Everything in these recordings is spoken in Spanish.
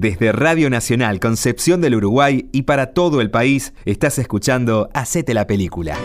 Desde Radio Nacional Concepción del Uruguay y para todo el país, estás escuchando Hacete la Película.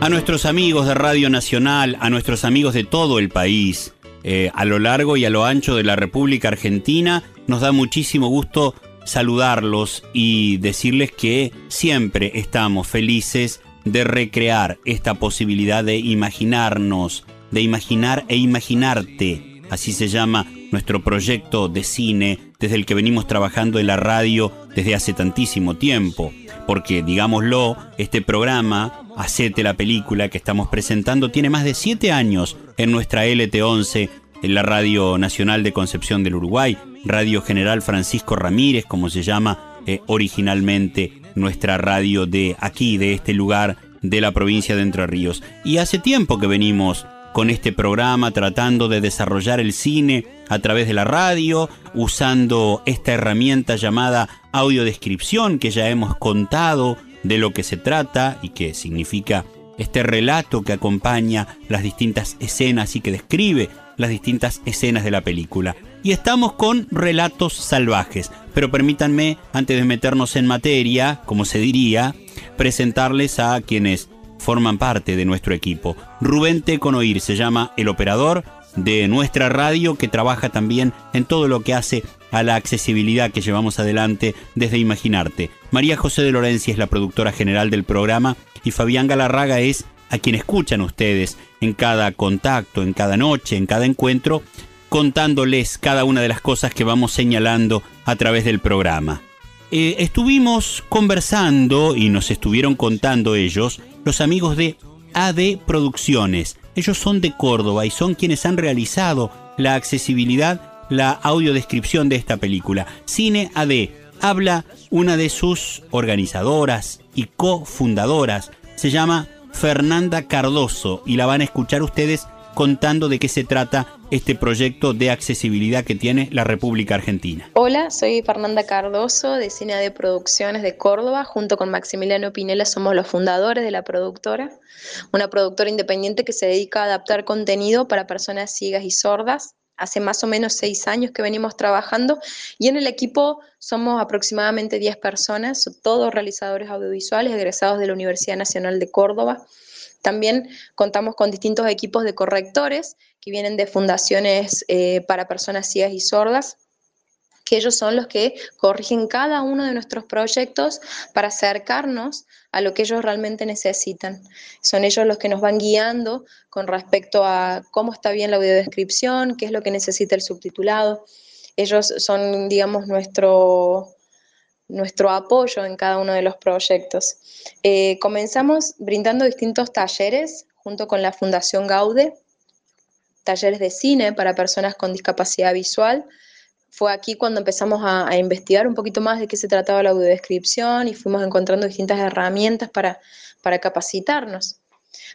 A nuestros amigos de Radio Nacional, a nuestros amigos de todo el país, eh, a lo largo y a lo ancho de la República Argentina, nos da muchísimo gusto saludarlos y decirles que siempre estamos felices de recrear esta posibilidad de imaginarnos, de imaginar e imaginarte. Así se llama nuestro proyecto de cine desde el que venimos trabajando en la radio desde hace tantísimo tiempo. Porque, digámoslo, este programa, Hacete la película que estamos presentando, tiene más de siete años en nuestra LT11, en la Radio Nacional de Concepción del Uruguay, Radio General Francisco Ramírez, como se llama eh, originalmente nuestra radio de aquí, de este lugar de la provincia de Entre Ríos. Y hace tiempo que venimos con este programa tratando de desarrollar el cine a través de la radio, usando esta herramienta llamada audiodescripción que ya hemos contado de lo que se trata y que significa este relato que acompaña las distintas escenas y que describe las distintas escenas de la película. Y estamos con relatos salvajes, pero permítanme, antes de meternos en materia, como se diría, presentarles a quienes forman parte de nuestro equipo. Rubén Teconoir se llama el operador de nuestra radio que trabaja también en todo lo que hace a la accesibilidad que llevamos adelante desde Imaginarte. María José de Lorencia es la productora general del programa y Fabián Galarraga es a quien escuchan ustedes en cada contacto, en cada noche, en cada encuentro, contándoles cada una de las cosas que vamos señalando a través del programa. Eh, estuvimos conversando y nos estuvieron contando ellos, los amigos de AD Producciones. Ellos son de Córdoba y son quienes han realizado la accesibilidad, la audiodescripción de esta película. Cine AD habla una de sus organizadoras y cofundadoras. Se llama Fernanda Cardoso y la van a escuchar ustedes contando de qué se trata este proyecto de accesibilidad que tiene la República Argentina. Hola, soy Fernanda Cardoso de Cine de Producciones de Córdoba. Junto con Maximiliano Pinela somos los fundadores de la productora, una productora independiente que se dedica a adaptar contenido para personas ciegas y sordas. Hace más o menos seis años que venimos trabajando y en el equipo somos aproximadamente 10 personas, todos realizadores audiovisuales egresados de la Universidad Nacional de Córdoba. También contamos con distintos equipos de correctores que vienen de fundaciones eh, para personas ciegas y sordas, que ellos son los que corrigen cada uno de nuestros proyectos para acercarnos a lo que ellos realmente necesitan. Son ellos los que nos van guiando con respecto a cómo está bien la audiodescripción, qué es lo que necesita el subtitulado. Ellos son, digamos, nuestro, nuestro apoyo en cada uno de los proyectos. Eh, comenzamos brindando distintos talleres junto con la Fundación Gaude, talleres de cine para personas con discapacidad visual. Fue aquí cuando empezamos a, investigar un poquito más de qué se trataba la audiodescripción y fuimos encontrando distintas herramientas para, para capacitarnos.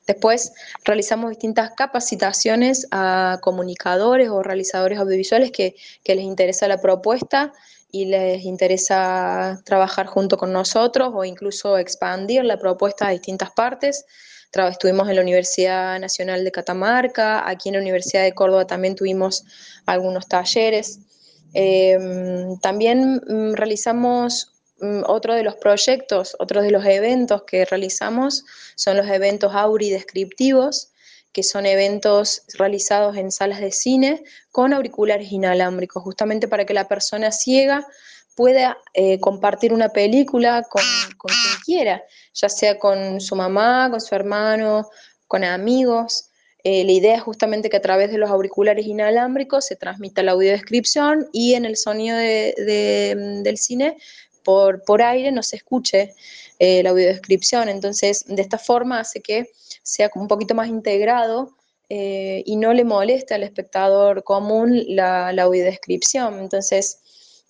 Después realizamos distintas capacitaciones a comunicadores o realizadores audiovisuales que, que les interesa la propuesta y les interesa trabajar junto con nosotros o incluso expandir la propuesta a distintas partes. Estuvimos en la Universidad Nacional de Catamarca, aquí en la Universidad de Córdoba también tuvimos algunos talleres. Em, también mm, realizamos mm, otro de los proyectos, otro de los eventos que realizamos son los eventos Auri descriptivos, que son eventos realizados en salas de cine con auriculares inalámbricos, justamente para que la persona ciega pueda eh, compartir una película con, quien quiera, ya sea con su mamá, con su hermano, con amigos. Eh, la idea es justamente que a través de los auriculares inalámbricos se transmita la audiodescripción y en el sonido del cine por, por aire no se escuche eh, la audiodescripción. Entonces, de esta forma hace que sea un poquito más integrado eh, y no le moleste al espectador común la, la audiodescripción. Entonces,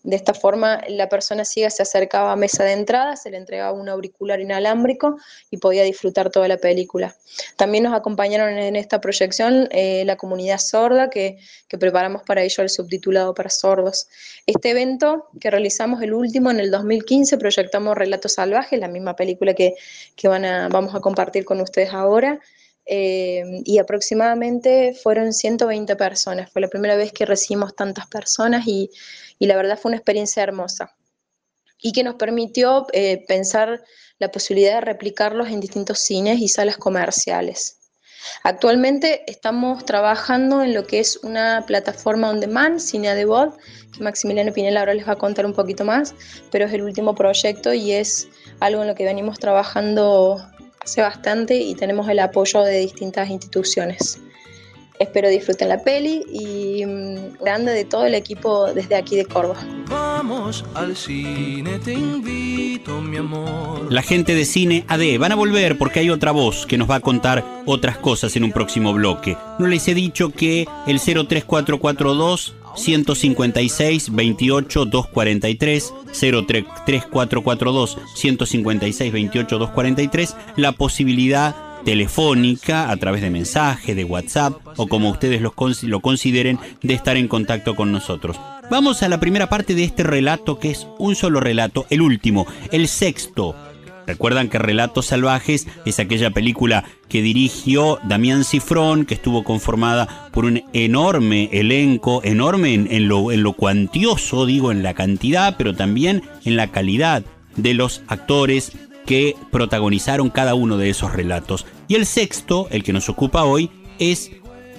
de esta forma, la persona ciega se acercaba a mesa de entrada, se le entregaba un auricular inalámbrico y podía disfrutar toda la película. También nos acompañaron en esta proyección eh, la comunidad sorda que, preparamos para ello el subtitulado para sordos. Este evento que realizamos el último en el 2015, proyectamos Relatos Salvajes, la misma película que, van a, vamos a compartir con ustedes ahora. Eh, y aproximadamente fueron 120 personas. Fue la primera vez que recibimos tantas personas y, la verdad fue una experiencia hermosa y que nos permitió eh, pensar la posibilidad de replicarlos en distintos cines y salas comerciales. Actualmente estamos trabajando en lo que es una plataforma on demand, Cine de Bod, que Maximiliano Pinela ahora les va a contar un poquito más, pero es el último proyecto y es algo en lo que venimos trabajando hace bastante y tenemos el apoyo de distintas instituciones. Espero disfruten la peli y mm, grande de todo el equipo desde aquí de Córdoba. Vamos al cine, te invito, mi amor. La gente de Cine AD van a volver porque hay otra voz que nos va a contar otras cosas en un próximo bloque. No les he dicho que el 03442 156 28 243 03442 156 28 243 la posibilidad telefónica, a través de mensaje, de WhatsApp o como ustedes lo, lo consideren, de estar en contacto con nosotros. Vamos a la primera parte de este relato que es un solo relato, el último, el sexto Recuerdan que Relatos Salvajes es aquella película que dirigió Damián Cifrón, que estuvo conformada por un enorme elenco, enorme en, lo, en lo cuantioso, digo, en la cantidad, pero también en la calidad de los actores que protagonizaron cada uno de esos relatos. Y el sexto, el que nos ocupa hoy, es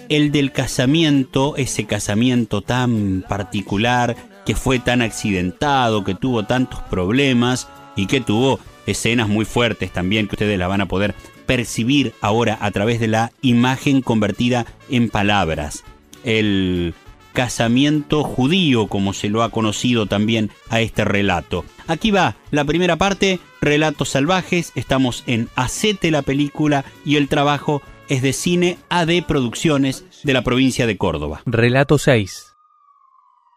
el del casamiento, ese casamiento tan particular, que fue tan accidentado, que tuvo tantos problemas y que tuvo escenas muy fuertes también que ustedes la van a poder percibir ahora a través de la imagen convertida en palabras. El casamiento judío, como se lo ha conocido también a este relato. Aquí va la primera parte, Relatos Salvajes, estamos en Acete la película y el trabajo es de Cine AD Producciones de la provincia de Córdoba. Relato 6.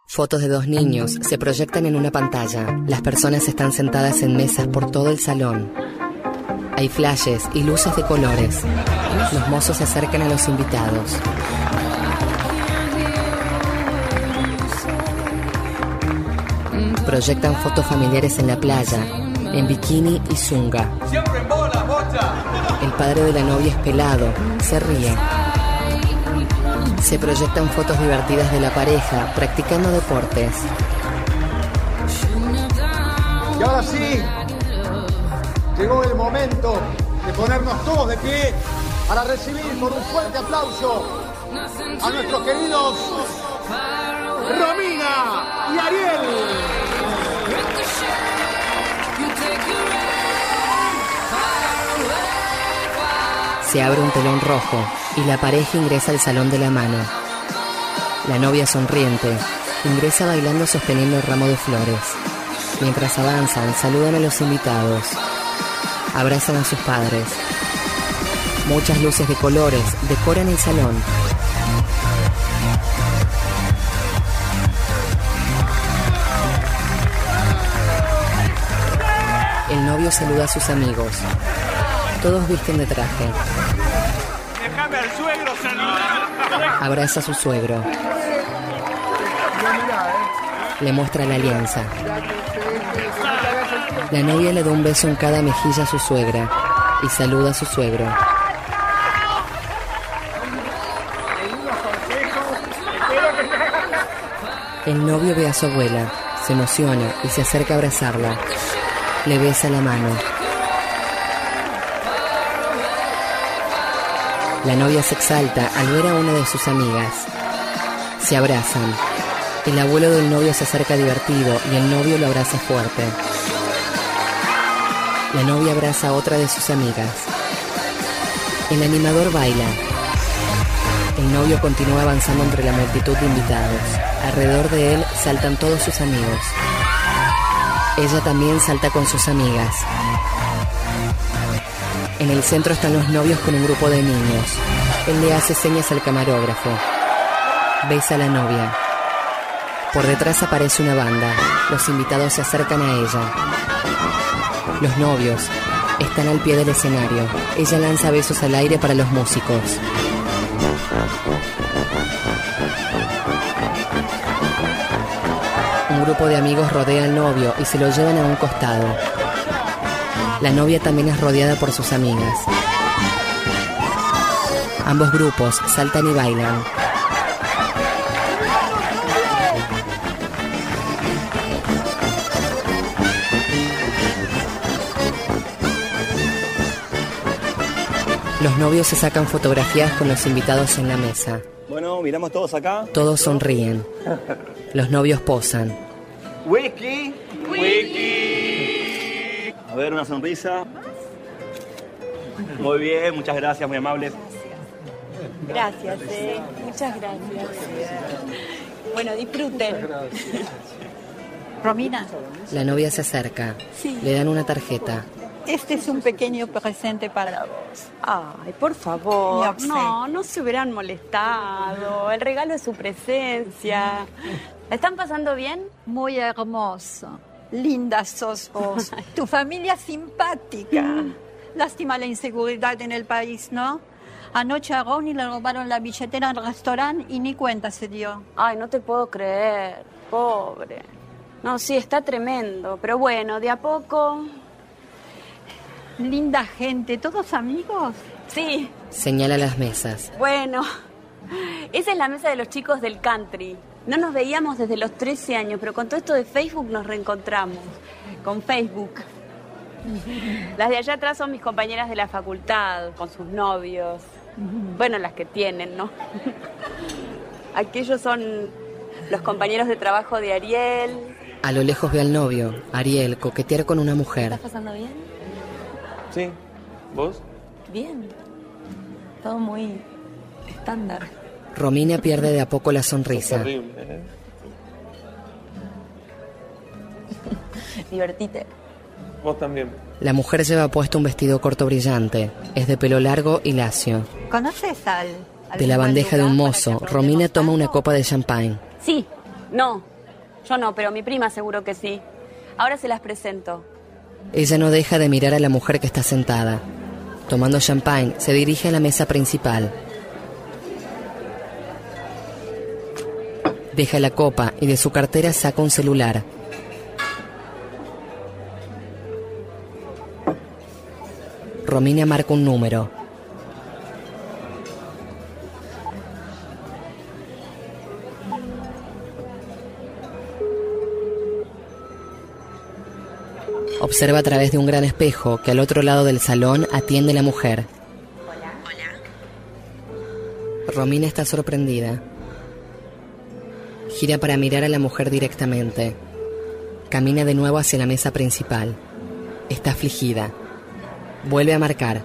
Fotos de dos niños se proyectan en una pantalla. Las personas están sentadas en mesas por todo el salón. Hay flashes y luces de colores. Los mozos se acercan a los invitados. Proyectan fotos familiares en la playa, en bikini y zunga. El padre de la novia es pelado, se ríe. Se proyectan fotos divertidas de la pareja practicando deportes. Y ahora sí, llegó el momento de ponernos todos de pie para recibir con un fuerte aplauso a nuestros queridos Romina y Ariel. Se abre un telón rojo y la pareja ingresa al salón de la mano. La novia sonriente ingresa bailando sosteniendo el ramo de flores. Mientras avanzan, saludan a los invitados. Abrazan a sus padres. Muchas luces de colores decoran el salón. El novio saluda a sus amigos. Todos visten de traje. Abraza a su suegro. Le muestra la alianza. La novia le da un beso en cada mejilla a su suegra y saluda a su suegro. El novio ve a su abuela, se emociona y se acerca a abrazarla. Le besa la mano. La novia se exalta al ver a una de sus amigas. Se abrazan. El abuelo del novio se acerca divertido y el novio lo abraza fuerte. La novia abraza a otra de sus amigas. El animador baila. El novio continúa avanzando entre la multitud de invitados. Alrededor de él saltan todos sus amigos. Ella también salta con sus amigas. En el centro están los novios con un grupo de niños. Él le hace señas al camarógrafo. Besa a la novia. Por detrás aparece una banda. Los invitados se acercan a ella. Los novios están al pie del escenario. Ella lanza besos al aire para los músicos. Un grupo de amigos rodea al novio y se lo llevan a un costado. La novia también es rodeada por sus amigas. Ambos grupos saltan y bailan. Los novios se sacan fotografías con los invitados en la mesa. Bueno, miramos todos acá. Todos sonríen. Los novios posan. Wiki. Wiki. A ver, una sonrisa. Muy bien, muchas gracias, muy amables. Gracias, eh. muchas gracias. Bueno, disfruten. Romina, La novia se acerca. Sí. Le dan una tarjeta. este es un pequeño presente para vos. Ay, por favor. No, no se hubieran molestado. El regalo es su presencia. ¿La están pasando bien? Muy hermoso. Linda sos vos. tu familia simpática. Lástima la inseguridad en el país, ¿no? Anoche a Ronnie le robaron la billetera al restaurante y ni cuenta se dio. Ay, no te puedo creer. Pobre. No, sí, está tremendo. Pero bueno, de a poco. Linda gente, ¿todos amigos? Sí, Señala las mesas. bueno. Esa es la mesa de los chicos del country. No nos veíamos desde los 13 años, pero con todo esto de Facebook nos reencontramos. Con Facebook. Las de allá atrás son mis compañeras de la facultad, con sus novios. Bueno, las que tienen, ¿no? Aquellos son los compañeros de trabajo de Ariel. A lo lejos ve al novio, Ariel, coquetear con una mujer. ¿Estás pasando bien? Sí. ¿Vos? Bien. Todo muy estándar. Romina pierde de a poco la sonrisa. Terrible, ¿eh? Divertite. Vos también. La mujer lleva puesto un vestido corto brillante. Es de pelo largo y lacio. ¿Conoces al...? al De la bandeja de un mozo, Romina toma una copa de champagne. Sí, no. Yo no, pero mi prima seguro que sí. Ahora se las presento. Ella no deja de mirar a la mujer que está sentada. Tomando champagne, se dirige a la mesa principal. Deja la copa y de su cartera saca un celular. Romina marca un número. Observa a través de un gran espejo que al otro lado del salón atiende la mujer. Romina está sorprendida. Gira para mirar a la mujer directamente. Camina de nuevo hacia la mesa principal. Está afligida. Vuelve a marcar.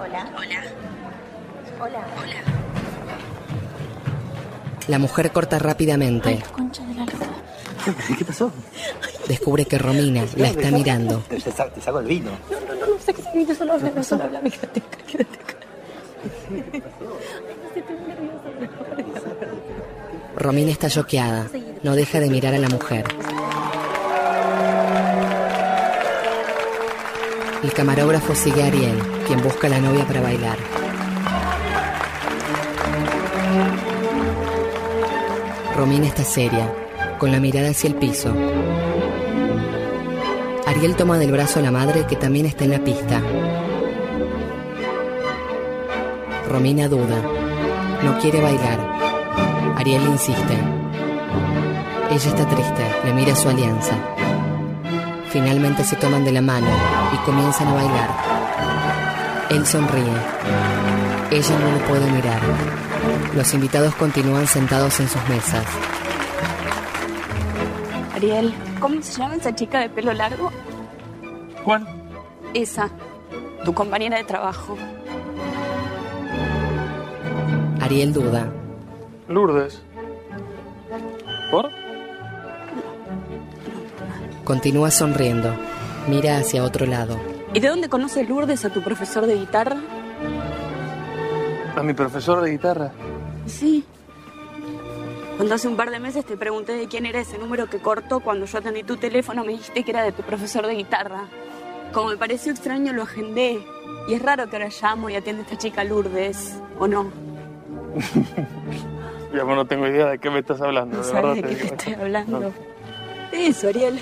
Hola. Hola. Hola. Hola. La mujer corta rápidamente. Concha de la lora. ¿Qué pasó? Descubre que Romina la está mirando. Te, sa- te saco el vino. No, no, no, solo habla, no, solo habla, quédate acá, quédate acá. Romina está choqueada. No deja de mirar a la mujer. El camarógrafo sigue a Ariel, quien busca a la novia para bailar. Romina está seria, con la mirada hacia el piso. Ariel toma del brazo a la madre que también está en la pista. Romina duda. No quiere bailar. Ariel insiste. Ella está triste, le mira su alianza. Finalmente se toman de la mano y comienzan a bailar. Él sonríe. Ella no lo puede mirar. Los invitados continúan sentados en sus mesas. Ariel, ¿cómo se llama esa chica de pelo largo? Tu compañera de trabajo. Ariel duda. Lourdes. ¿Por? Continúa sonriendo. Mira hacia otro lado. ¿Y de dónde conoces Lourdes a tu profesor de guitarra? A mi profesor de guitarra. Sí. Cuando hace un par de meses te pregunté de quién era ese número que cortó cuando yo atendí tu teléfono, me dijiste que era de tu profesor de guitarra. Como me pareció extraño, lo agendé. Y es raro que ahora llamo y atiende a esta chica Lourdes, ¿o no? Ya, pues no tengo idea de qué me estás hablando. No de sabes verdad de qué te estoy hablando. No. Eso, Ariel.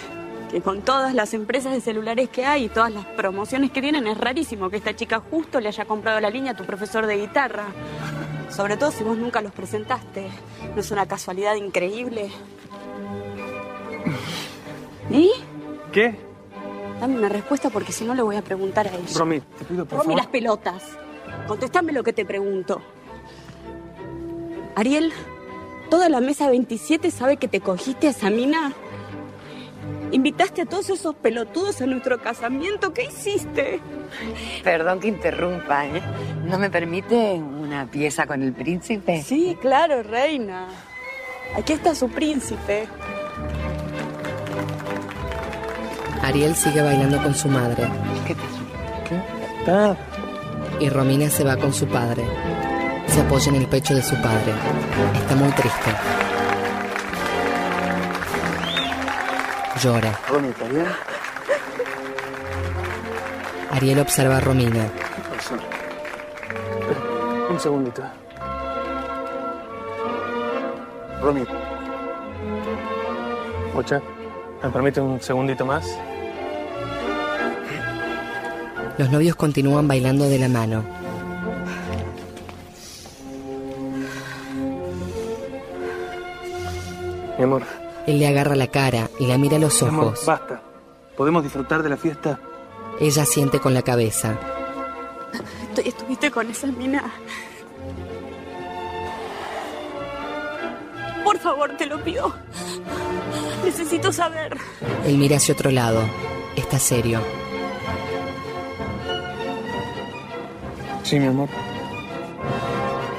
Que con todas las empresas de celulares que hay y todas las promociones que tienen, es rarísimo que esta chica justo le haya comprado la línea a tu profesor de guitarra. Sobre todo si vos nunca los presentaste. ¿No es una casualidad increíble? ¿Y? ¿Qué? Dame una respuesta porque si no le voy a preguntar a ella. Romy, te pido por Romy, favor. las pelotas. Contestame lo que te pregunto. Ariel, ¿toda la mesa 27 sabe que te cogiste a esa mina? ¿Invitaste a todos esos pelotudos a nuestro casamiento? ¿Qué hiciste? Perdón que interrumpa, ¿eh? ¿No me permite una pieza con el príncipe? Sí, claro, reina. Aquí está su príncipe. Ariel sigue bailando con su madre. ¿Qué Ah, Y Romina se va con su padre. Se apoya en el pecho de su padre. Está muy triste. Llora. Romy, ¿está bien? Ariel observa a Romina. ¿Qué pasó? Espera, Un segundito. Romy. Mocha, ¿me permite un segundito más? Los novios continúan bailando de la mano. Mi amor, Él le agarra la cara y la mira a los mi amor, ojos. basta. ¿Podemos disfrutar de la fiesta? Ella siente con la cabeza. Estu- ¿Estuviste con esa mina? Por favor, te lo pido. Necesito saber. Él mira hacia otro lado. Está serio. Sí, mi amor.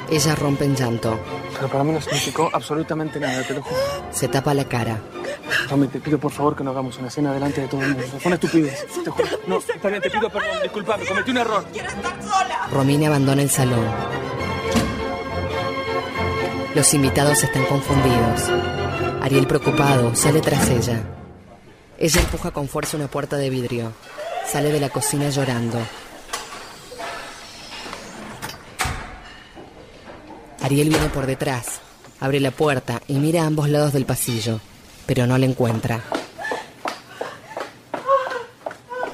Ella rompe en llanto. Pero para mí no significó absolutamente nada, te lo juro. Se tapa la cara. Romy, te pido por favor que no hagamos una cena delante de todo el mundo. Fue una estupidez. Te juro. No, está bien, te pido perdón. Disculpame, cometí un error. Romina abandona el salón. Los invitados están confundidos. Ariel preocupado sale tras ella. Ella empuja con fuerza una puerta de vidrio. Sale de la cocina llorando. Ariel viene por detrás, abre la puerta y mira a ambos lados del pasillo, pero no la encuentra.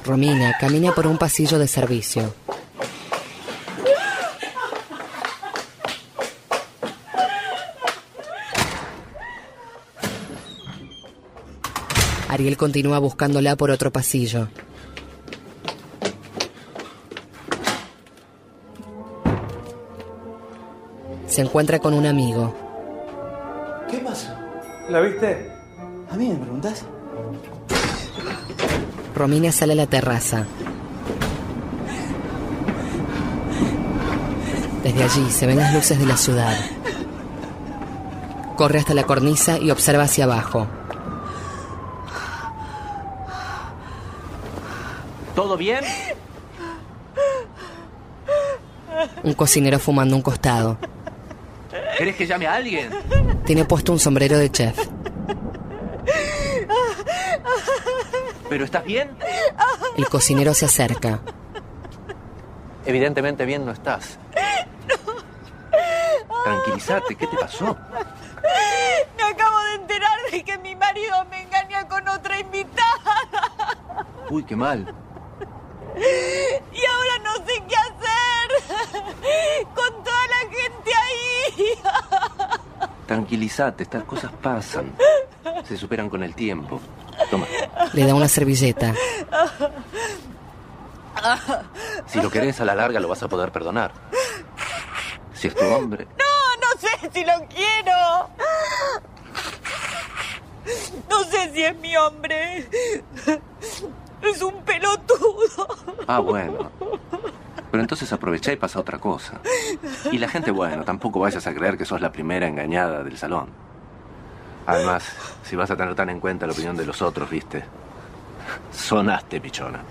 Romina camina por un pasillo de servicio. Ariel continúa buscándola por otro pasillo. Se encuentra con un amigo. ¿Qué pasa? ¿La viste? ¿A mí me preguntás? Romina sale a la terraza. Desde allí se ven las luces de la ciudad. Corre hasta la cornisa y observa hacia abajo. ¿Todo bien? Un cocinero fumando un costado. ¿Querés que llame a alguien? Tiene puesto un sombrero de chef. ¿Pero estás bien? El cocinero se acerca. Evidentemente bien no estás. Tranquilízate, ¿qué te pasó? Me acabo de enterar de que mi marido me engaña con otra invitada. Uy, qué mal. Y ahora no sé qué hacer. Con toda la gente ahí. Tranquilízate, estas cosas pasan. Se superan con el tiempo. Toma, Le da una servilleta. si lo querés a la larga lo vas a poder perdonar. Si es tu hombre. No, no sé si lo quiero. No sé si es mi hombre. Es un pelotudo. Ah, bueno. Pero entonces aprovecha y pasa otra cosa. Y la gente, bueno, tampoco vayas a creer que sos la primera engañada del salón. Además, si vas a tener tan en cuenta la opinión de los otros, viste. Sonaste, pichona.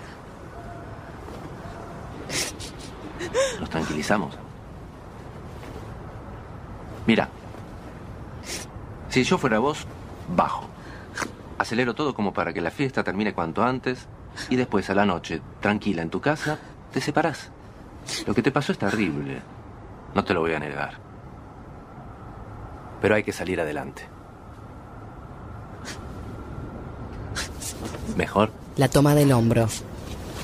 ¿Nos tranquilizamos? Mira, si yo fuera vos, bajo. Acelero todo como para que la fiesta termine cuanto antes y después a la noche, tranquila en tu casa, te separás. Lo que te pasó es terrible. No te lo voy a negar. Pero hay que salir adelante. ¿Mejor? La toma del hombro.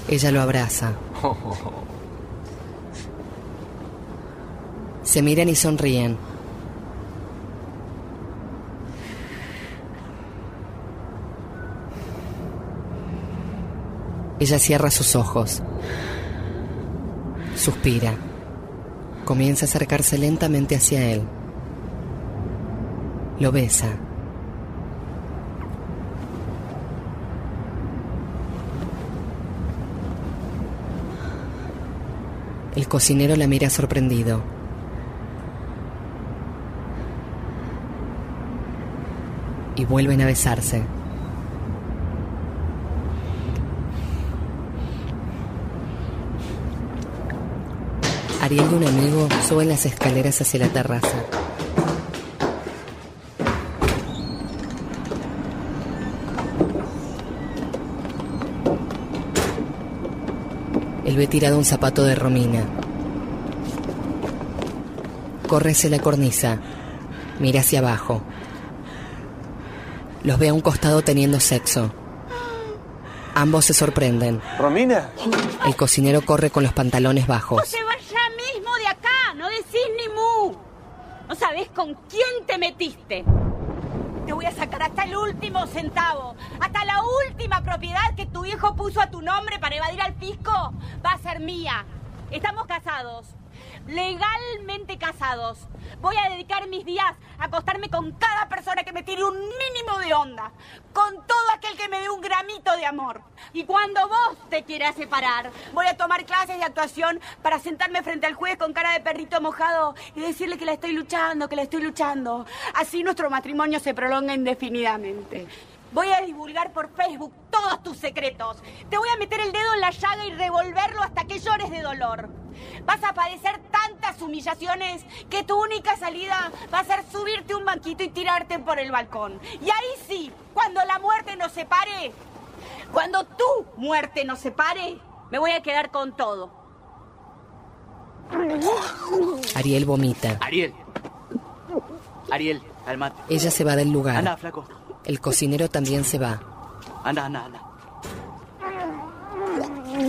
Ella lo abraza. Se miran y sonríen. Ella cierra sus ojos. Suspira. Comienza a acercarse lentamente hacia él. Lo besa. El cocinero la mira sorprendido. Y vuelven a besarse. Ariel y un amigo suben las escaleras hacia la terraza. Él ve tirado un zapato de Romina. Corre hacia la cornisa. Mira hacia abajo. Los ve a un costado teniendo sexo. Ambos se sorprenden. ¿Romina? El cocinero corre con los pantalones bajos. Se va ya mismo de acá, no decís ni mu. No sabés con quién te metiste. Te voy a sacar hasta el último centavo, hasta la última propiedad que tu hijo puso a tu nombre para evadir al fisco. Va a ser mía. Estamos casados, legalmente casados. Voy a dedicar mis días a acostarme con cada persona que me tire un mínimo de onda, con todo aquel que me dé un gramito de amor. Y cuando vos te quieras separar, voy a tomar clases de actuación para sentarme frente al juez con cara de perrito mojado y decirle que la estoy luchando, que la estoy luchando. Así nuestro matrimonio se prolonga indefinidamente. Voy a divulgar por Facebook todos tus secretos. Te voy a meter el dedo en la llaga y revolverlo hasta que llores de dolor. Vas a padecer tantas humillaciones que tu única salida va a ser subirte un banquito y tirarte por el balcón. Y ahí sí, cuando la muerte nos separe, cuando tu muerte nos separe, me voy a quedar con todo. Ariel vomita. Ariel. Ariel, calmate. Ella se va del lugar. Anda, flaco. El cocinero también se va. Anda, anda, anda.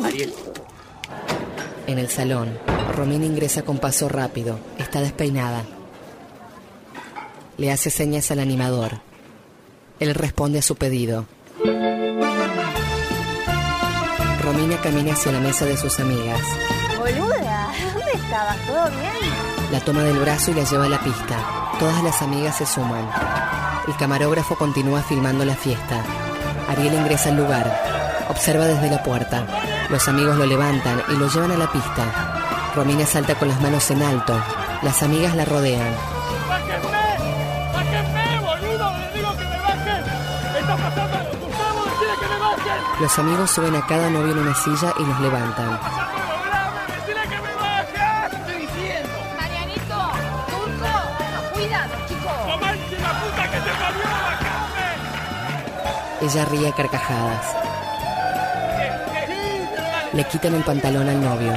Ariel. En el salón, Romina ingresa con paso rápido. Está despeinada. Le hace señas al animador. Él responde a su pedido. Romina camina hacia la mesa de sus amigas. Boluda, ¿dónde estabas? ¿Todo bien? La toma del brazo y la lleva a la pista. Todas las amigas se suman. El camarógrafo continúa filmando la fiesta. Ariel ingresa al lugar. Observa desde la puerta. Los amigos lo levantan y lo llevan a la pista. Romina salta con las manos en alto. Las amigas la rodean. ¡Bájenme, boludo! ¡Les digo que me bajen! ¡Está pasando! ¡Gustavo, decide que me bajen! Los amigos suben a cada novio en una silla y los levantan. Ella ríe carcajadas. Le quitan el pantalón al novio.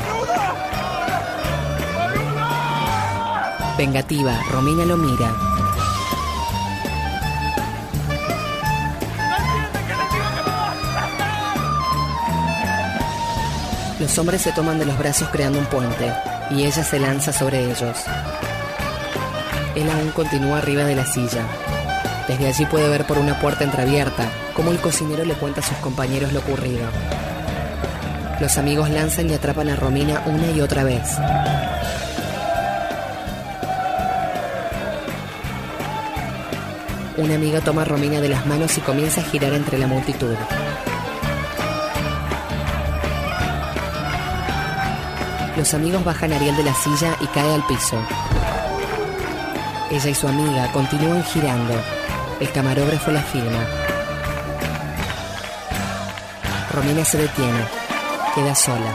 Vengativa, Romina lo mira. Los hombres se toman de los brazos creando un puente y ella se lanza sobre ellos. Él aún continúa arriba de la silla. Desde allí puede ver por una puerta entreabierta cómo el cocinero le cuenta a sus compañeros lo ocurrido. Los amigos lanzan y atrapan a Romina una y otra vez. Una amiga toma a Romina de las manos y comienza a girar entre la multitud. Los amigos bajan a Ariel de la silla y cae al piso. Ella y su amiga continúan girando. El camarógrafo la filma. Romina se detiene. Queda sola.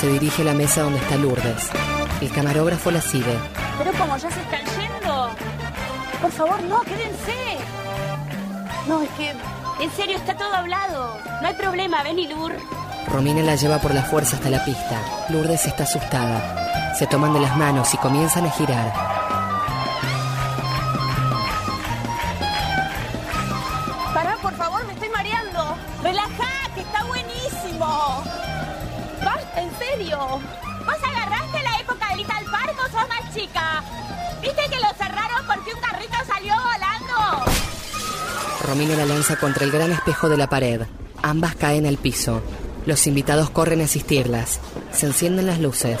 Se dirige a la mesa donde está Lourdes. El camarógrafo la sigue. Pero como ya se están yendo. Por favor, no, quédense. No, es que. En serio, está todo hablado. No hay problema, ven y Lur. Romina la lleva por la fuerza hasta la pista. Lourdes está asustada. Se toman de las manos y comienzan a girar. Romino la lanza contra el gran espejo de la pared. Ambas caen al piso. Los invitados corren a asistirlas. Se encienden las luces.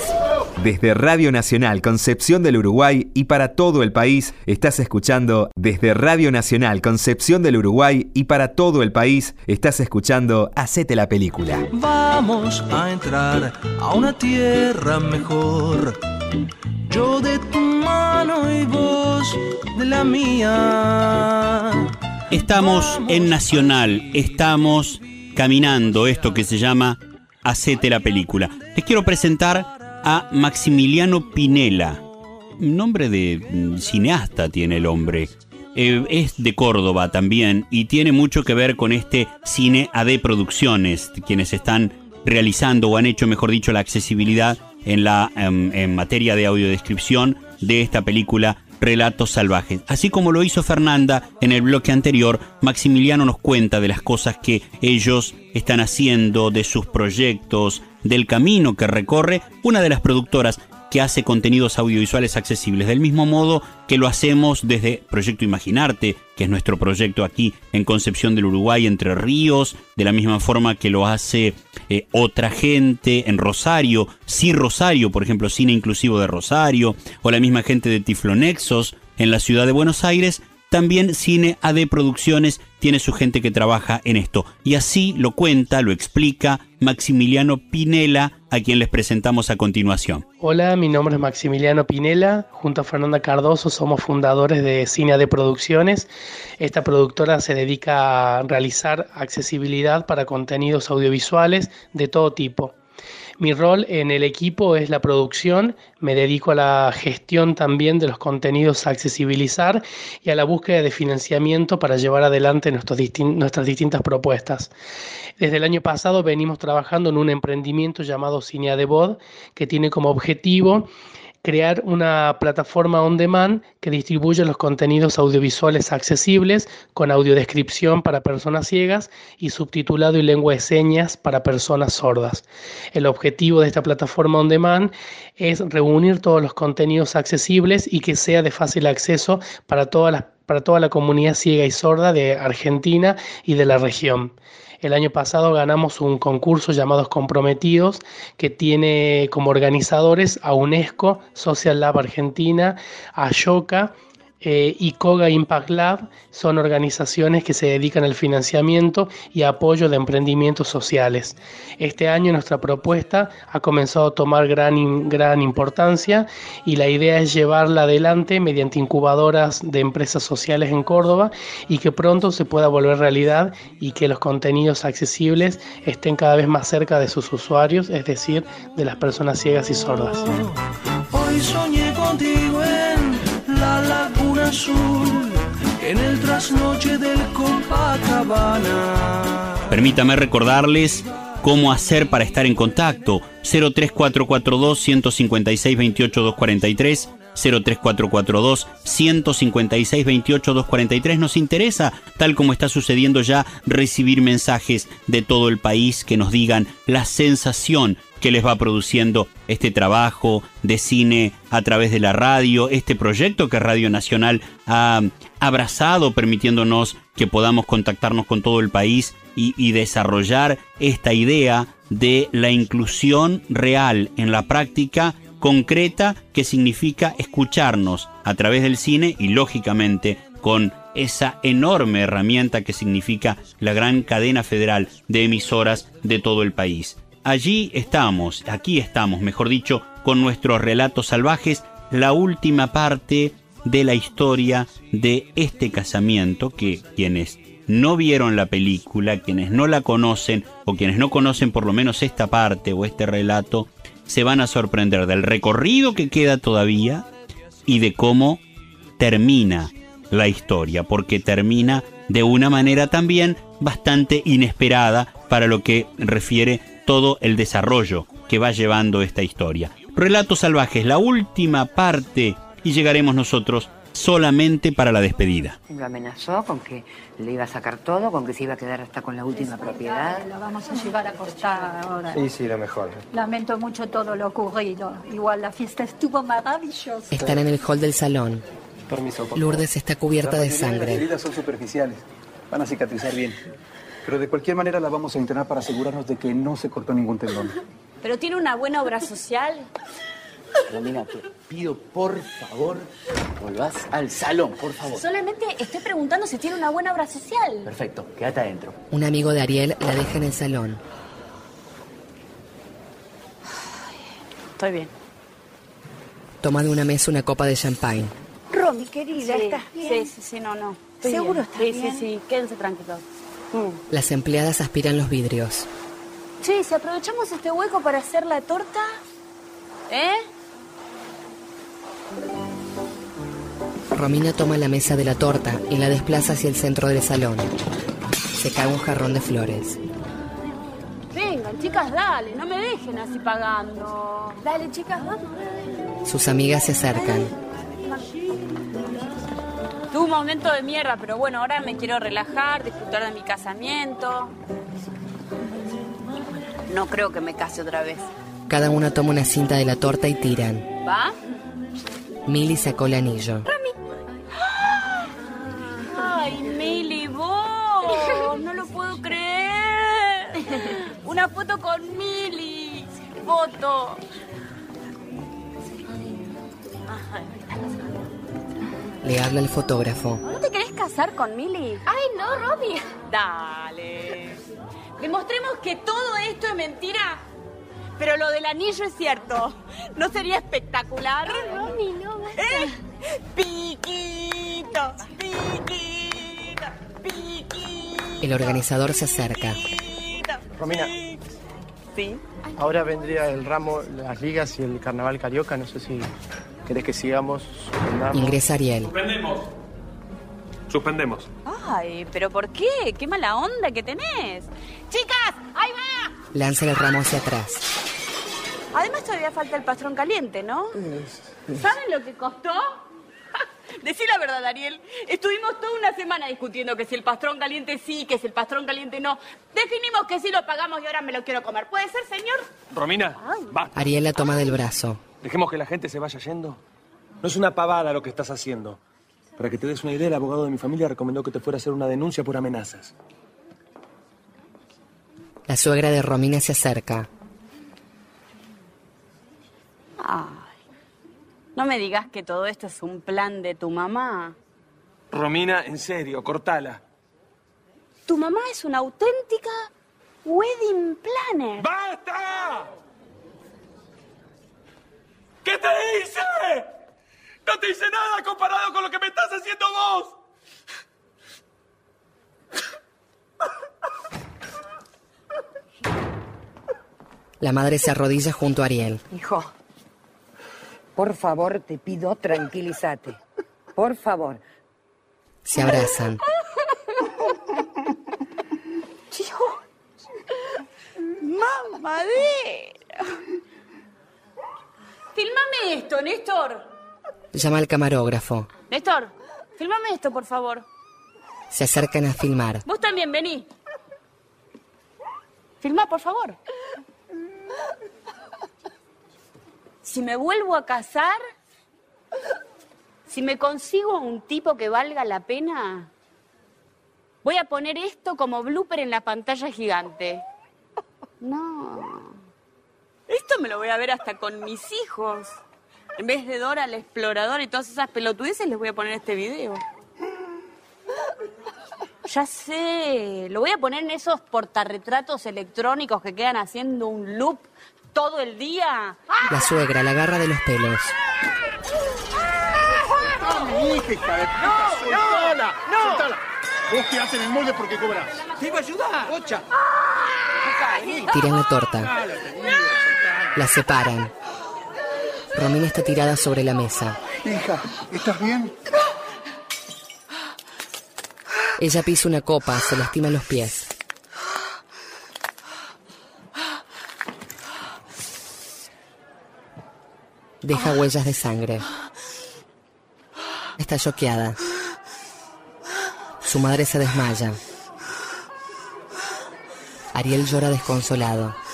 Desde Radio Nacional Concepción del Uruguay y para todo el país, estás escuchando desde Radio Nacional Concepción del Uruguay y para todo el país, estás escuchando Hacete la película. Vamos a entrar a una tierra mejor. Yo de tu mano y vos de la mía. Estamos en Nacional, estamos caminando esto que se llama Hacete la película. Les quiero presentar a Maximiliano Pinela. Nombre de mm, cineasta tiene el hombre. Eh, es de Córdoba también y tiene mucho que ver con este cine AD Producciones, quienes están realizando o han hecho, mejor dicho, la accesibilidad en, la, em, en materia de audiodescripción de esta película Relatos Salvajes. Así como lo hizo Fernanda en el bloque anterior, Maximiliano nos cuenta de las cosas que ellos están haciendo, de sus proyectos, del camino que recorre una de las productoras que hace contenidos audiovisuales accesibles, del mismo modo que lo hacemos desde Proyecto Imaginarte, que es nuestro proyecto aquí en Concepción del Uruguay, Entre Ríos, de la misma forma que lo hace eh, otra gente en Rosario, Sí Rosario, por ejemplo, Cine Inclusivo de Rosario, o la misma gente de Tiflonexos en la ciudad de Buenos Aires, también Cine AD Producciones tiene su gente que trabaja en esto. Y así lo cuenta, lo explica Maximiliano Pinela, a quien les presentamos a continuación. Hola, mi nombre es Maximiliano Pinela. Junto a Fernanda Cardoso somos fundadores de Cine AD Producciones. Esta productora se dedica a realizar accesibilidad para contenidos audiovisuales de todo tipo. Mi rol en el equipo es la producción, me dedico a la gestión también de los contenidos a accesibilizar y a la búsqueda de financiamiento para llevar adelante nuestras distintas propuestas. Desde el año pasado venimos trabajando en un emprendimiento llamado Cinea de Bod, que tiene como objetivo crear una plataforma on demand que distribuye los contenidos audiovisuales accesibles con audiodescripción para personas ciegas y subtitulado y lengua de señas para personas sordas. El objetivo de esta plataforma on demand es reunir todos los contenidos accesibles y que sea de fácil acceso para para toda la comunidad ciega y sorda de Argentina y de la región. El año pasado ganamos un concurso llamado Comprometidos que tiene como organizadores a UNESCO, Social Lab Argentina, a Yoka eh, y Koga Impact Lab son organizaciones que se dedican al financiamiento y apoyo de emprendimientos sociales. Este año nuestra propuesta ha comenzado a tomar gran, gran importancia y la idea es llevarla adelante mediante incubadoras de empresas sociales en Córdoba y que pronto se pueda volver realidad y que los contenidos accesibles estén cada vez más cerca de sus usuarios, es decir, de las personas ciegas y sordas. Hoy soñé contigo azul, en el trasnoche del Copacabana. Permítame recordarles cómo hacer para estar en contacto. 03442 156 28 243 03442 156 28 243 nos interesa, tal como está sucediendo ya, recibir mensajes de todo el país que nos digan la sensación que les va produciendo este trabajo de cine a través de la radio, este proyecto que Radio Nacional ha abrazado, permitiéndonos que podamos contactarnos con todo el país y, y desarrollar esta idea de la inclusión real en la práctica concreta que significa escucharnos a través del cine y lógicamente con esa enorme herramienta que significa la gran cadena federal de emisoras de todo el país. Allí estamos, aquí estamos, mejor dicho, con nuestros relatos salvajes, la última parte de la historia de este casamiento que quienes no vieron la película, quienes no la conocen o quienes no conocen por lo menos esta parte o este relato, se van a sorprender del recorrido que queda todavía y de cómo termina la historia, porque termina de una manera también bastante inesperada para lo que refiere todo el desarrollo que va llevando esta historia. Relatos salvajes, la última parte, y llegaremos nosotros solamente para la despedida. Lo amenazó con que le iba a sacar todo, con que se iba a quedar hasta con la última propiedad. Lo vamos a llevar a acostar ahora. Sí, sí, lo mejor. Lamento mucho todo lo ocurrido. Igual la fiesta estuvo maravillosa. Están en el hall del salón. Permiso. Lourdes está cubierta de mayoría Las sangre. heridas son superficiales. Van a cicatrizar bien. Pero de cualquier manera la vamos a internar para asegurarnos de que no se cortó ningún tendón. Pero tiene una buena obra social. Romina, te pido por favor, volvás al salón, por favor. Solamente estoy preguntando si tiene una buena obra social. Perfecto, quédate adentro. Un amigo de Ariel la deja en el salón. Estoy bien. Toma de una mesa una copa de champagne. Romy, querida, Sí, ¿estás bien? Sí, sí, sí, no, no. Estoy ¿Seguro bien. estás sí, bien? Sí, sí, quédense tranquilos. Las empleadas aspiran los vidrios. Sí, si aprovechamos este hueco para hacer la torta, ¿eh? Romina toma la mesa de la torta y la desplaza hacia el centro del salón. Se cae un jarrón de flores. Vengan, chicas, dale, no me dejen así pagando. Dale, chicas, vamos. Sus amigas se acercan. Tuve un momento de mierda, pero bueno, ahora me quiero relajar, disfrutar de mi casamiento. No creo que me case otra vez. Cada una toma una cinta de la torta y tiran. ¿Va? Milly sacó el anillo. Ay, Mili, vos. No lo puedo creer. Una foto con Mili. Foto. Le habla el fotógrafo. ¿No te querés casar con Mili? Ay, no, Romy. Dale. Demostremos que todo esto es mentira. Pero lo del anillo es cierto. ¿No sería espectacular? Romy, no. ¿Eh? Piquito, piquito, piquito. El organizador se acerca. Romina, Sí. Ahora vendría el ramo, las ligas y el carnaval carioca. No sé si querés que sigamos. suspendamos. Ingresa Ariel. Suspendemos. Suspendemos. Ay, pero ¿por qué? Qué mala onda que tenés. Chicas, ahí va. Lanza el ramo hacia atrás. Además todavía falta el pastrón caliente, ¿no? ¿Saben lo que costó? Decí la verdad, Ariel. Estuvimos toda una semana discutiendo que si el pastrón caliente sí, que si el pastrón caliente no. Definimos que sí lo pagamos y ahora me lo quiero comer. ¿Puede ser, señor? Romina, va. Ariel la toma del brazo. Dejemos que la gente se vaya yendo. No es una pavada lo que estás haciendo. Para que te des una idea, el abogado de mi familia recomendó que te fuera a hacer una denuncia por amenazas. La suegra de Romina se acerca. Ay, no me digas que todo esto es un plan de tu mamá. Romina, en serio, cortala. Tu mamá es una auténtica wedding planner. ¡Basta! ¿Qué te hice? No te hice nada comparado con lo que me estás haciendo vos. La madre se arrodilla junto a Ariel. Hijo, por favor, te pido, tranquilízate. Por favor. Se abrazan. Mamadera. Filmame esto, Néstor. Llama al camarógrafo. Néstor, filmame esto, por favor. Se acercan a filmar. Vos también, vení. Filma, por favor. Si me vuelvo a casar, si me consigo un tipo que valga la pena, voy a poner esto como blooper en la pantalla gigante. No. Esto me lo voy a ver hasta con mis hijos. En vez de Dora la exploradora y todas esas pelotudeces, les voy a poner este video. Ya sé, lo voy a poner en esos portarretratos electrónicos que quedan haciendo un loop todo el día. La suegra la agarra de los pelos. ¡Mi hija, hija de puta! ¡Soltala! no. ¡Soltala! Vos quedate en el molde porque cobras. ¡Te iba a ayudar! ¡Ocha! Tiran la torta. La separan. Romina está tirada sobre la mesa. Hija, ¿estás bien? Ella pisa una copa, se lastima los pies. Deja huellas de sangre. está choqueada. Su madre se desmaya. Ariel llora desconsolado.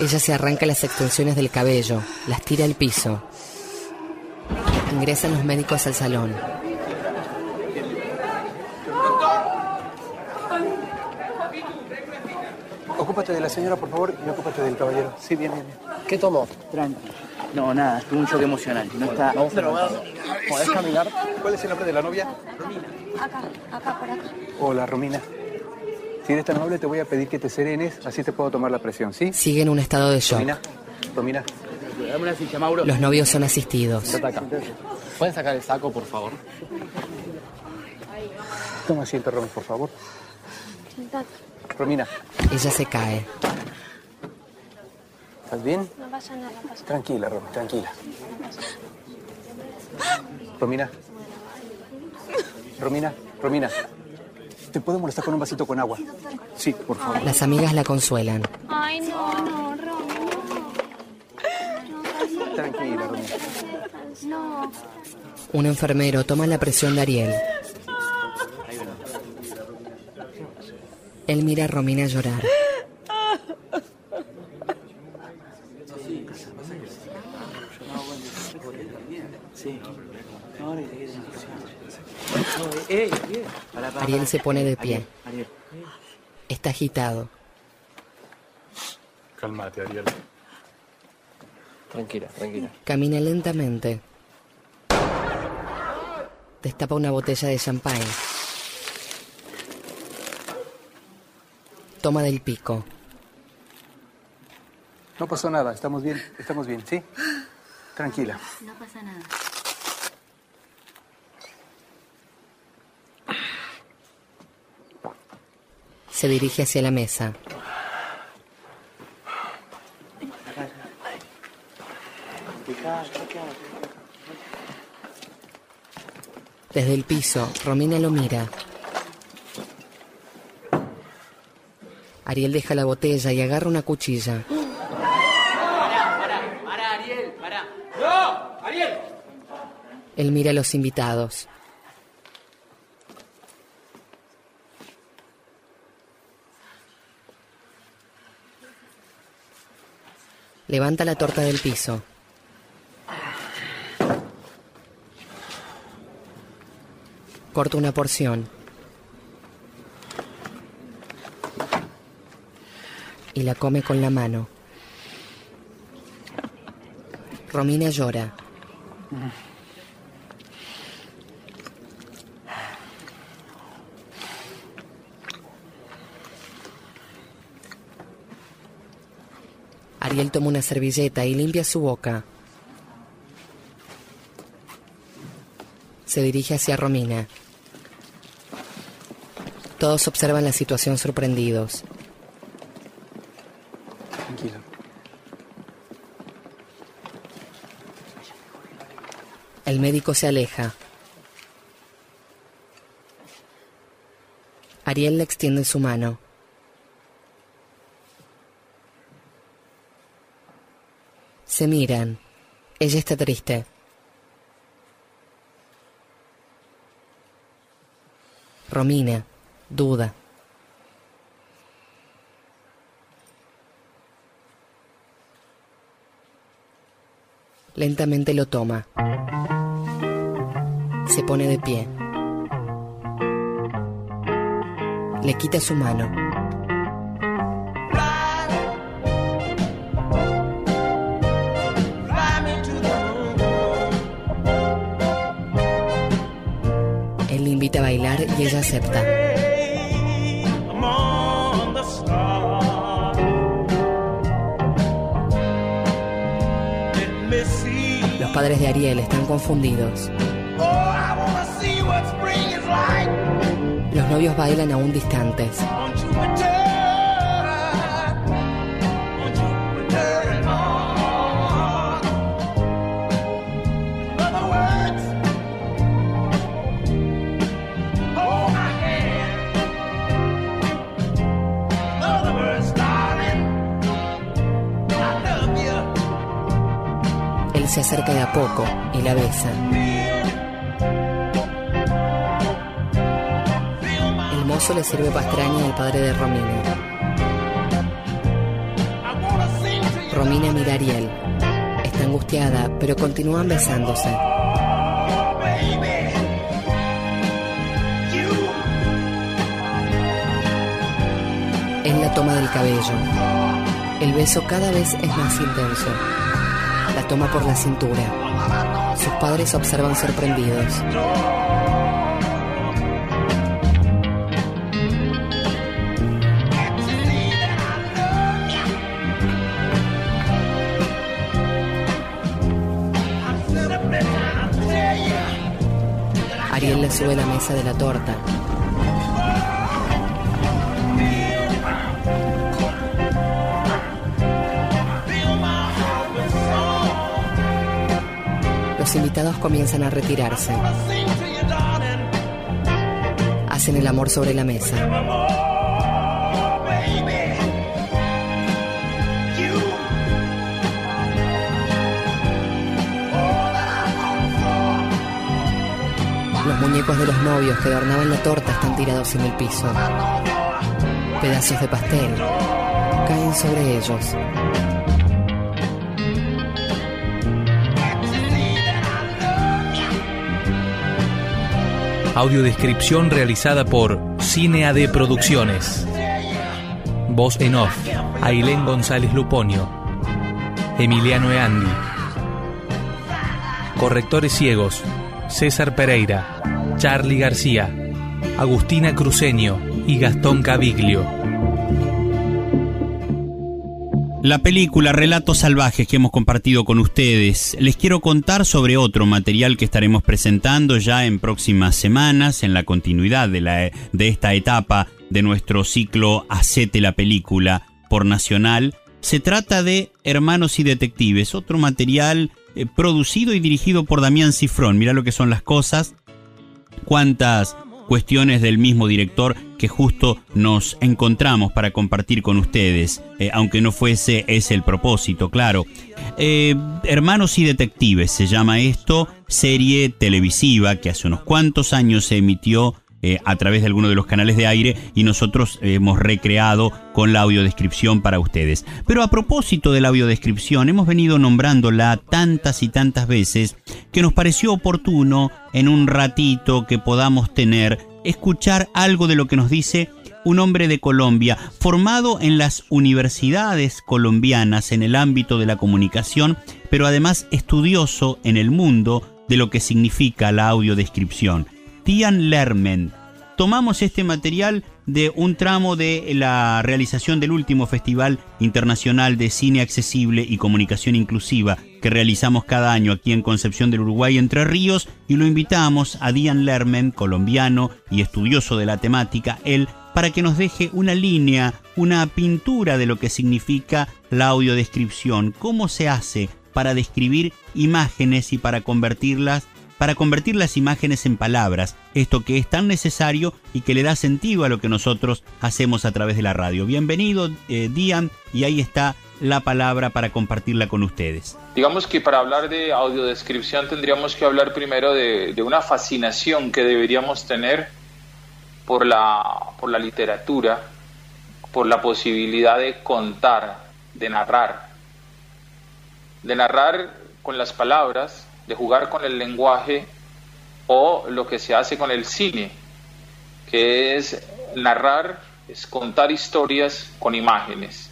Ella se arranca las extensiones del cabello, las tira al piso. Ingresan los médicos al salón. Ocúpate de la señora, por favor, y ocúpate del caballero. Sí, bien, bien, bien. ¿Qué tomó? Tranqui. No, nada, tuvo un choque emocional. No está drogado. ¿Podés caminar? ¿Cuál es el nombre de la novia? Acá, acá, por acá. Hola, Romina. Si eres tan amable, te voy a pedir que te serenes, así te puedo tomar la presión, ¿sí? Sigue en un estado de shock. Romina, Romina. Dame una silla, Mauro. Los novios son asistidos. ¿Pueden sacar el saco, por favor? Toma asiento, Romy, por favor. Sentate. Romina, Ella se cae. ¿estás bien? No pasa nada, pasa Tranquila, Romy, tranquila. Romina. Romina, Romina. ¿Te puedo molestar con un vasito con agua? Sí, por favor. Las amigas la consuelan. Ay, no, no, Romy, no. Tranquila, Romy. No. Un enfermero toma la presión de Ariel. Él mira a Romina llorar. Sí. Ahora ¡Ey, Ariel! Pará, pará, Ariel se pone de pie. Está agitado. Cálmate, Ariel. Tranquila, tranquila. Camina lentamente. Destapa una botella de champán. Toma del pico. No pasó nada, estamos bien, estamos bien, ¿sí? Tranquila. No pasa nada. Se dirige hacia la mesa. Desde el piso, Romina lo mira. Ariel deja la botella y agarra una cuchilla. Pará, pará, pará, Ariel. ¡Ariel! Él mira a los invitados. Levanta la torta del piso. Corta una porción. Y la come con la mano. Romina llora. Ariel toma una servilleta y limpia su boca. Se dirige hacia Romina. Todos observan la situación sorprendidos. Tranquila. El médico se aleja. Ariel le extiende su mano. Se miran. Ella está triste. Romina duda. Lentamente lo toma. Se pone de pie. Le quita su mano. Bailar y ella acepta. Los padres de Ariel están confundidos. Los novios bailan aún distantes. Se acerca de a poco y la besa. El mozo le sirve pastraña al padre de Romina. Romina mira a Ariel. Está angustiada, pero continúan besándose. Él la toma del cabello. El beso cada vez es más intenso. Toma por la cintura. Sus padres observan sorprendidos. Ariel le sube la mesa de la torta. Los invitados comienzan a retirarse. Hacen el amor sobre la mesa. Los muñecos de los novios que adornaban la torta están tirados en el piso. Pedazos de pastel caen sobre ellos. Audiodescripción realizada por Cine AD Producciones. Voz en off, Ailén González Luponio. Emiliano Eandi. Correctores ciegos, César Pereira, Charlie García, Agustina Cruceño y Gastón Caviglio. La película Relatos Salvajes que hemos compartido con ustedes, les quiero contar sobre otro material que estaremos presentando ya en próximas semanas, en la continuidad de, esta etapa de nuestro ciclo Hacete la película por Nacional. Se trata de Hermanos y Detectives, otro material eh, producido y dirigido por Damián Cifrón. Mira lo que son las cosas, cuántas cuestiones del mismo director que justo nos encontramos para compartir con ustedes, eh, aunque no fuese ese el propósito, claro. Eh, Hermanos y Detectives se llama esto, serie televisiva que hace unos cuantos años se emitió eh, a través de alguno de los canales de aire y nosotros hemos recreado con la audiodescripción para ustedes. Pero a propósito de la audiodescripción, hemos venido nombrándola tantas y tantas veces que nos pareció oportuno en un ratito que podamos tener escuchar algo de lo que nos dice un hombre de Colombia, formado en las universidades colombianas en el ámbito de la comunicación, pero además estudioso en el mundo de lo que significa la audiodescripción. Tian Lermen. Tomamos este material de un tramo de la realización del último Festival Internacional de Cine Accesible y Comunicación Inclusiva que realizamos cada año aquí en Concepción del Uruguay, Entre Ríos, y lo invitamos a Dian Lermen, colombiano y estudioso de la temática, él, para que nos deje una línea, una pintura de lo que significa la audiodescripción, cómo se hace para describir imágenes y para convertirlas para convertir las imágenes en palabras, esto que es tan necesario y que le da sentido a lo que nosotros hacemos a través de la radio. Bienvenido, eh, Dian, y ahí está la palabra para compartirla con ustedes. Digamos que para hablar de audiodescripción tendríamos que hablar primero de, de una fascinación que deberíamos tener por la, por la literatura, por la posibilidad de contar, de narrar, de narrar con las palabras, de jugar con el lenguaje o lo que se hace con el cine, que es narrar, es contar historias con imágenes.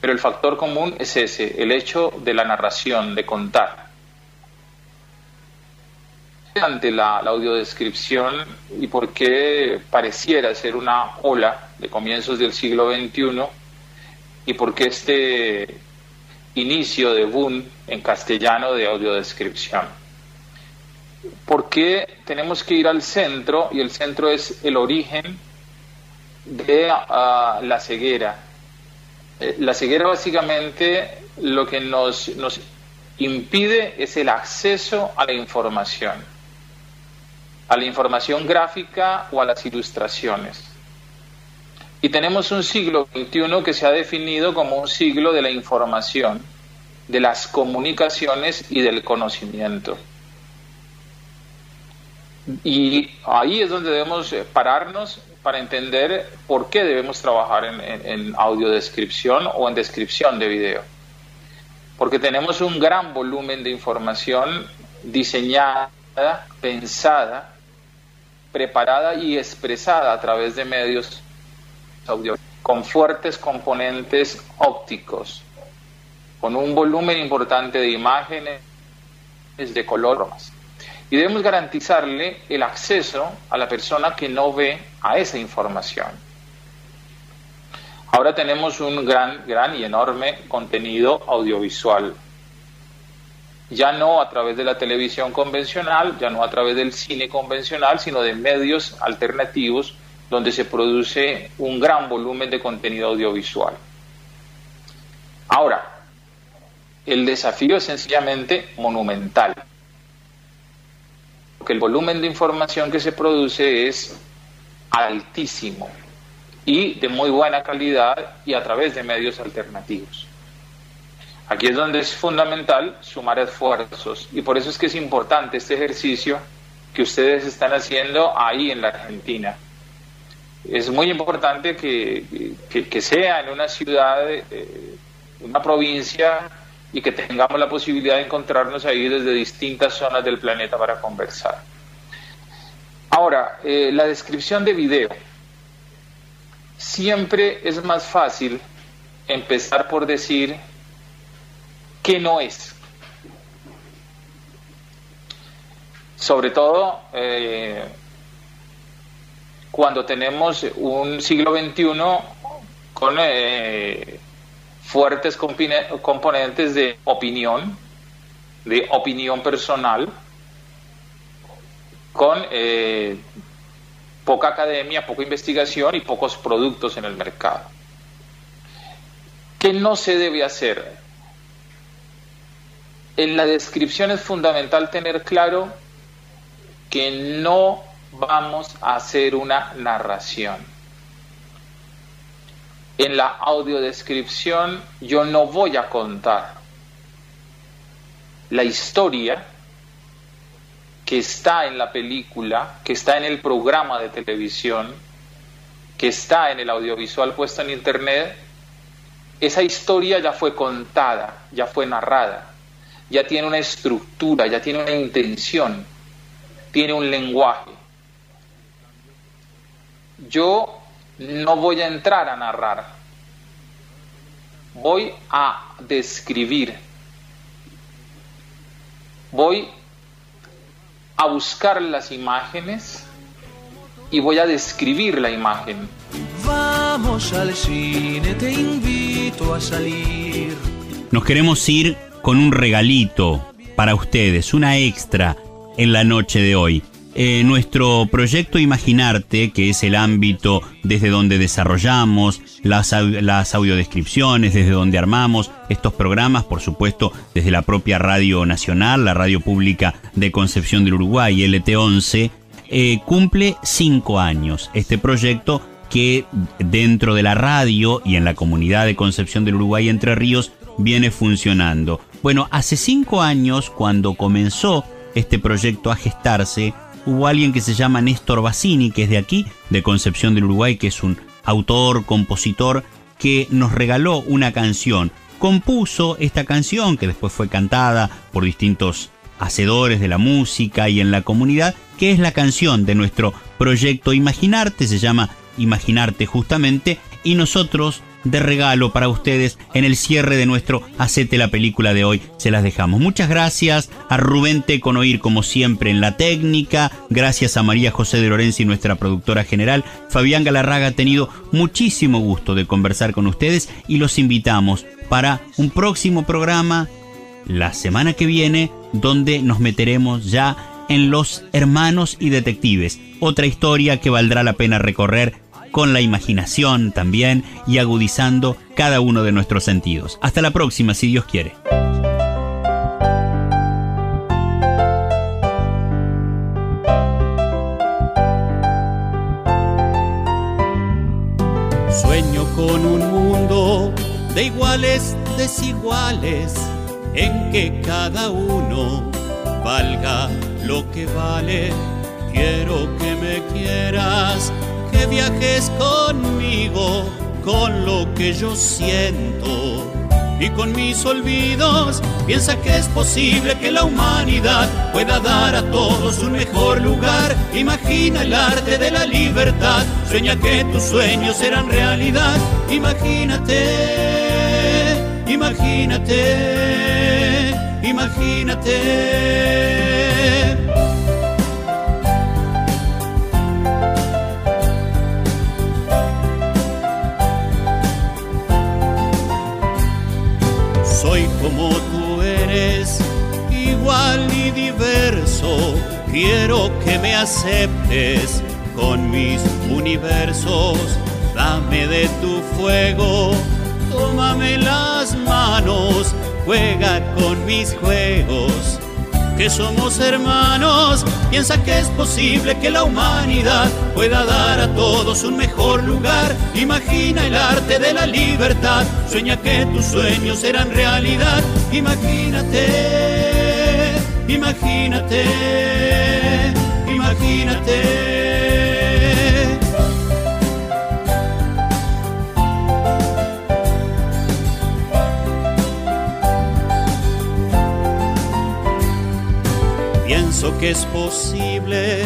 Pero el factor común es ese, el hecho de la narración, de contar. Ante la, la audiodescripción y por qué pareciera ser una ola de comienzos del siglo XXI y por qué este inicio de boom en castellano de audiodescripción. ¿Por qué tenemos que ir al centro? Y el centro es el origen de uh, la ceguera. Eh, la ceguera básicamente lo que nos impide es el acceso a la información, a la información gráfica o a las ilustraciones. Y tenemos un siglo XXI que se ha definido como un siglo de la información de las comunicaciones y del conocimiento. Y ahí es donde debemos eh, pararnos para entender por qué debemos trabajar en, en, en audiodescripción o en descripción de video. Porque tenemos un gran volumen de información diseñada, pensada, preparada y expresada a través de medios audio con fuertes componentes ópticos, con un volumen importante de imágenes de color y debemos garantizarle el acceso a la persona que no ve a esa información. Ahora tenemos un gran, gran y enorme contenido audiovisual. Ya no a través de la televisión convencional, ya no a través del cine convencional, sino de medios alternativos donde se produce un gran volumen de contenido audiovisual. Ahora, el desafío es sencillamente monumental porque el volumen de información que se produce es altísimo y de muy buena calidad y a través de medios alternativos. Aquí es donde es fundamental sumar esfuerzos y por eso es que es importante este ejercicio que ustedes están haciendo ahí en la Argentina. Es muy importante que, que, sea en una ciudad, eh, una provincia y que tengamos la posibilidad de encontrarnos ahí desde distintas zonas del planeta para conversar. Ahora, eh, la descripción de video. Siempre es más fácil empezar por decir qué no es. Sobre todo eh, cuando tenemos un siglo XXI con eh, fuertes componentes de opinión, de opinión personal, con eh, poca academia, poca investigación y pocos productos en el mercado. ¿Qué no se debe hacer? En la descripción es fundamental tener claro que no vamos a hacer una narración en la audiodescripción yo no voy a contar la historia que está en la película, que está en el programa de televisión, que está en el audiovisual puesto en internet, esa historia ya fue contada, ya fue narrada, ya tiene una estructura, ya tiene una intención, tiene un lenguaje. Yo no voy a entrar a narrar, voy a describir, voy a buscar las imágenes y voy a describir la imagen. Vamos al cine, te invito a salir. Nos queremos ir con un regalito para ustedes, una extra en la noche de hoy. Eh, nuestro proyecto Imaginarte, que es el ámbito desde donde desarrollamos las, las audiodescripciones, desde donde armamos estos programas, por supuesto, desde la propia Radio Nacional, la Radio Pública de Concepción del Uruguay, LT11, eh, cumple cinco años. Este proyecto que dentro de la radio y en la comunidad de Concepción del Uruguay Entre Ríos viene funcionando. Bueno, hace cinco años, cuando comenzó este proyecto a gestarse, hubo alguien que se llama Néstor Bassini, que es de aquí, de Concepción del Uruguay, que es un autor, compositor, que nos regaló una canción. Compuso esta canción, que después fue cantada por distintos hacedores de la música y en la comunidad, que es la canción de nuestro proyecto Imaginarte, se llama Imaginarte justamente, y nosotros de regalo para ustedes en el cierre de nuestro Hacete la película de hoy. Se las dejamos. Muchas gracias a Rubén Teconoir como siempre en la técnica. Gracias a María José de Lorenzi, nuestra productora general. Fabián Galarraga ha tenido muchísimo gusto de conversar con ustedes y los invitamos para un próximo programa la semana que viene donde nos meteremos ya en Los Hermanos y Detectives. Otra historia que valdrá la pena recorrer con la imaginación también y agudizando cada uno de nuestros sentidos. Hasta la próxima, si Dios quiere. Sueño con un mundo de iguales desiguales en que cada uno valga lo que vale. Quiero que me quieras, viajes conmigo con lo que yo siento y con mis olvidos. Piensa que es posible que la humanidad pueda dar a todos un mejor lugar. Imagina el arte de la libertad. Sueña que tus sueños serán realidad. Imagínate, imagínate, imagínate. Como tú eres, igual y diverso. Quiero que me aceptes con mis universos. Dame de tu fuego, tómame las manos, juega con mis juegos. Que somos hermanos, piensa que es posible que la humanidad pueda dar a todos un mejor lugar. Imagina el arte de la libertad, sueña que tus sueños serán realidad. Imagínate, imagínate, imagínate. Pienso que es posible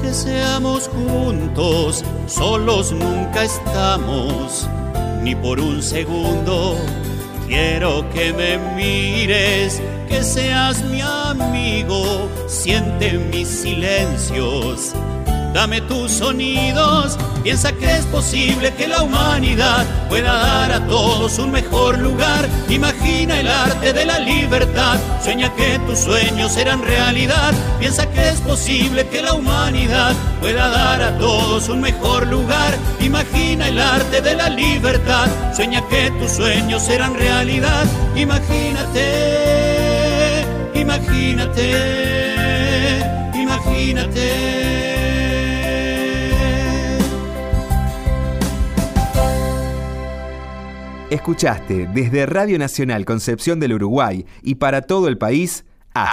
que seamos juntos, solos nunca estamos, ni por un segundo. Quiero que me mires, que seas mi amigo, siente mis silencios. Dame tus sonidos, piensa que es posible que la humanidad pueda dar a todos un mejor lugar. Imagina el arte de la libertad, sueña que tus sueños serán realidad. Piensa que es posible que la humanidad pueda dar a todos un mejor lugar. Imagina el arte de la libertad, sueña que tus sueños serán realidad. Imagínate, imagínate, imagínate. Escuchaste desde Radio Nacional Concepción del Uruguay y para todo el país, a